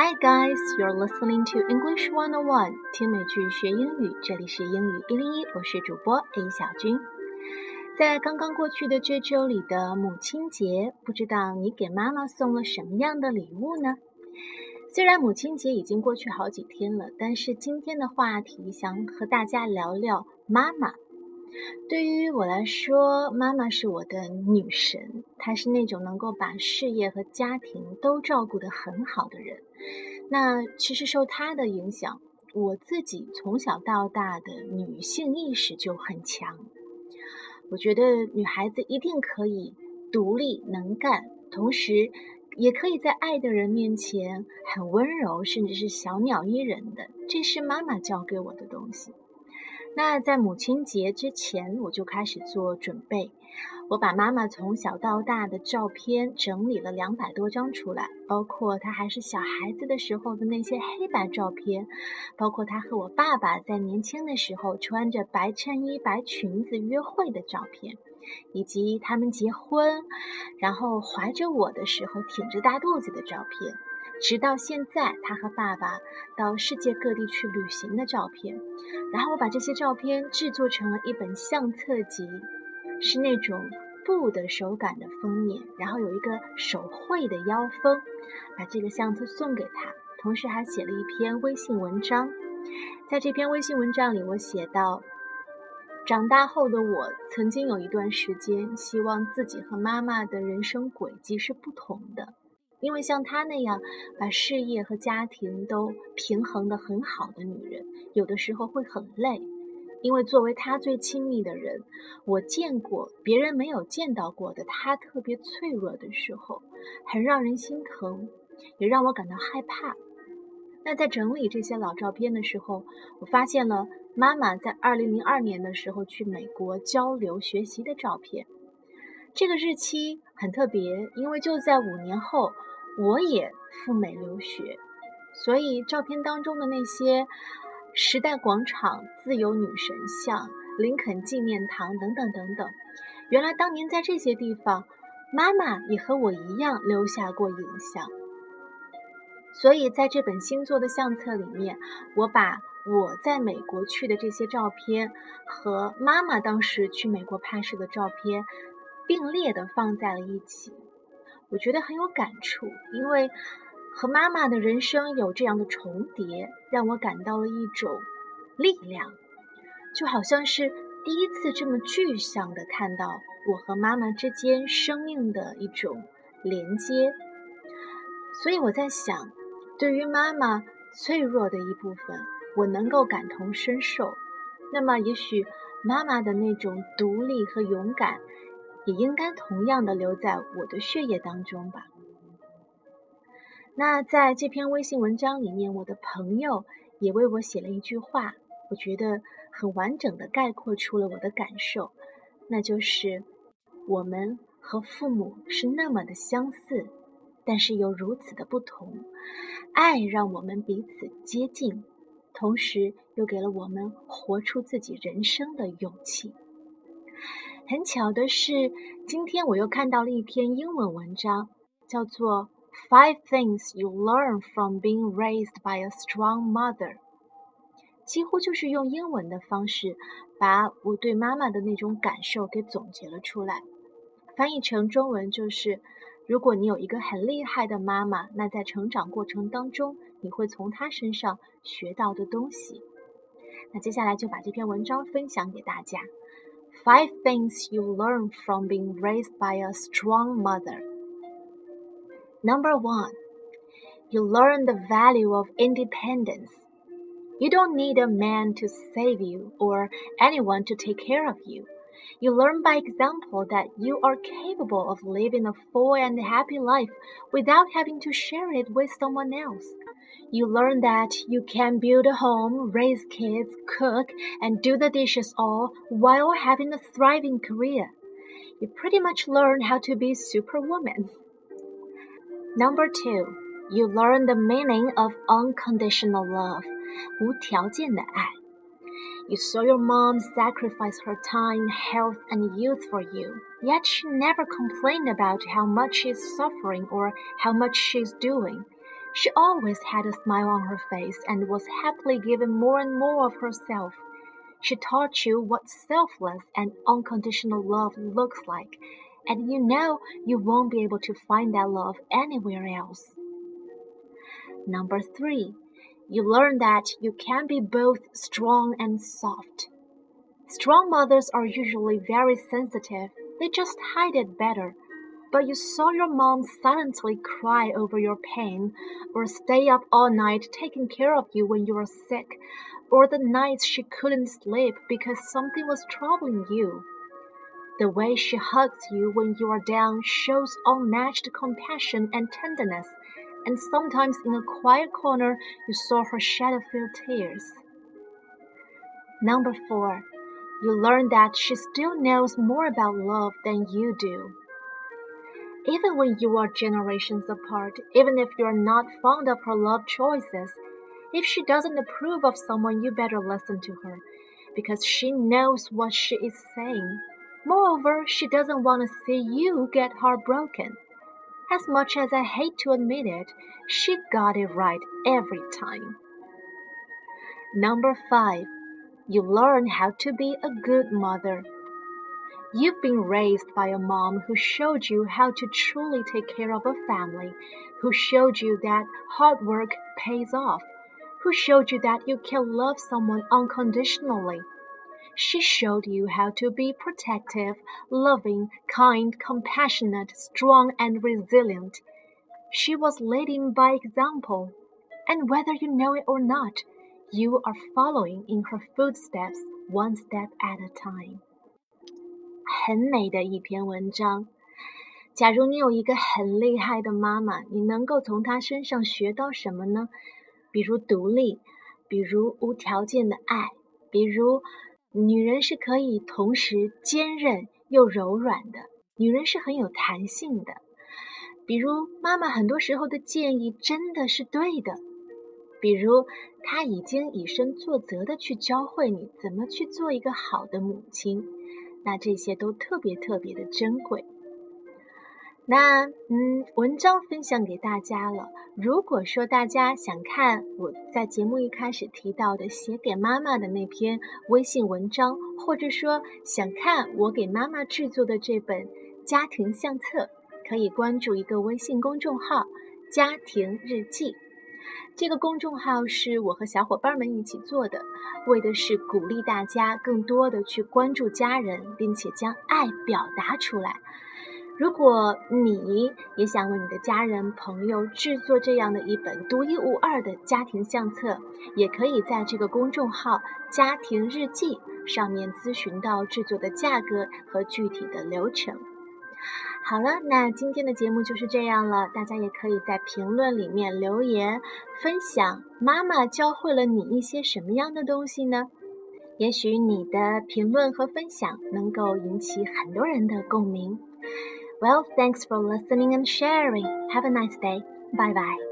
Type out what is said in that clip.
Hi guys, you're listening to English One on One，听美剧学英语，这里是英语一零一，我是主播 A 小军。在刚刚过去的这周里的母亲节，不知道你给妈妈送了什么样的礼物呢？虽然母亲节已经过去好几天了，但是今天的话题想和大家聊聊妈妈。对于我来说，妈妈是我的女神。她是那种能够把事业和家庭都照顾得很好的人。那其实受她的影响，我自己从小到大的女性意识就很强。我觉得女孩子一定可以独立能干，同时也可以在爱的人面前很温柔，甚至是小鸟依人的。这是妈妈教给我的东西。那在母亲节之前，我就开始做准备。我把妈妈从小到大的照片整理了两百多张出来，包括她还是小孩子的时候的那些黑白照片，包括她和我爸爸在年轻的时候穿着白衬衣、白裙子约会的照片，以及他们结婚，然后怀着我的时候挺着大肚子的照片。直到现在，他和爸爸到世界各地去旅行的照片，然后我把这些照片制作成了一本相册集，是那种布的手感的封面，然后有一个手绘的腰封，把这个相册送给他，同时还写了一篇微信文章。在这篇微信文章里，我写到，长大后的我曾经有一段时间，希望自己和妈妈的人生轨迹是不同的。因为像她那样把事业和家庭都平衡得很好的女人，有的时候会很累。因为作为她最亲密的人，我见过别人没有见到过的她特别脆弱的时候，很让人心疼，也让我感到害怕。那在整理这些老照片的时候，我发现了妈妈在2002年的时候去美国交流学习的照片。这个日期很特别，因为就在五年后。我也赴美留学，所以照片当中的那些时代广场、自由女神像、林肯纪念堂等等等等，原来当年在这些地方，妈妈也和我一样留下过影像。所以在这本新作的相册里面，我把我在美国去的这些照片和妈妈当时去美国拍摄的照片并列的放在了一起。我觉得很有感触，因为和妈妈的人生有这样的重叠，让我感到了一种力量，就好像是第一次这么具象的看到我和妈妈之间生命的一种连接。所以我在想，对于妈妈脆弱的一部分，我能够感同身受，那么也许妈妈的那种独立和勇敢。也应该同样的留在我的血液当中吧。那在这篇微信文章里面，我的朋友也为我写了一句话，我觉得很完整的概括出了我的感受，那就是我们和父母是那么的相似，但是又如此的不同。爱让我们彼此接近，同时又给了我们活出自己人生的勇气。很巧的是，今天我又看到了一篇英文文章，叫做《Five Things You Learn from Being Raised by a Strong Mother》。几乎就是用英文的方式，把我对妈妈的那种感受给总结了出来。翻译成中文就是：如果你有一个很厉害的妈妈，那在成长过程当中，你会从她身上学到的东西。那接下来就把这篇文章分享给大家。Five things you learn from being raised by a strong mother. Number one, you learn the value of independence. You don't need a man to save you or anyone to take care of you. You learn by example that you are capable of living a full and happy life without having to share it with someone else. You learn that you can build a home, raise kids, cook, and do the dishes all while having a thriving career. You pretty much learn how to be superwoman. Number two, you learn the meaning of unconditional love, 无条件的爱。 You saw your mom sacrifice her time, health, and youth for you, yet she never complained about how much she's suffering or how much she's doing. She always had a smile on her face and was happily giving more and more of herself. She taught you what selfless and unconditional love looks like, and you know you won't be able to find that love anywhere else. Number three, you learn that you can be both strong and soft. Strong mothers are usually very sensitive, they just hide it better. But you saw your mom silently cry over your pain, or stay up all night taking care of you when you were sick, or the nights she couldn't sleep because something was troubling you. The way she hugs you when you are down shows unmatched compassion and tenderness, and sometimes in a quiet corner you saw her shed a few tears. Number four, you learn that she still knows more about love than you do. Even when you are generations apart, even if you are not fond of her love choices, if she doesn't approve of someone, you better listen to her, because she knows what she is saying. Moreover, she doesn't want to see you get heartbroken. As much as I hate to admit it, she got it right every time. Number five, you learn how to be a good mother. You've been raised by a mom who showed you how to truly take care of a family, who showed you that hard work pays off, who showed you that you can love someone unconditionally She showed you how to be protective, loving, kind, compassionate, strong, and resilient. She was leading by example, and whether you know it or not, you are following in her footsteps one step at a time. 很美的一篇文章。假如你有一个很厉害的妈妈，你能够从她身上学到什么呢？比如独立，比如无条件的爱，比如 女人是可以同时坚韧又柔软的，女人是很有弹性的。比如妈妈很多时候的建议真的是对的，比如她已经以身作则的去教会你怎么去做一个好的母亲。那这些都特别特别的珍贵。那嗯，文章分享给大家了。如果说大家想看我在节目一开始提到的写给妈妈的那篇微信文章，或者说想看我给妈妈制作的这本家庭相册，可以关注一个微信公众号“家庭日记”。这个公众号是我和小伙伴们一起做的，为的是鼓励大家更多的去关注家人，并且将爱表达出来。如果你也想为你的家人朋友制作这样的一本独一无二的家庭相册，也可以在这个公众号“家庭日记”上面咨询到制作的价格和具体的流程。好了，那今天的节目就是这样了。大家也可以在评论里面留言，分享妈妈教会了你一些什么样的东西呢？也许你的评论和分享能够引起很多人的共鸣。Well, thanks for listening and sharing. Have a nice day. Bye bye.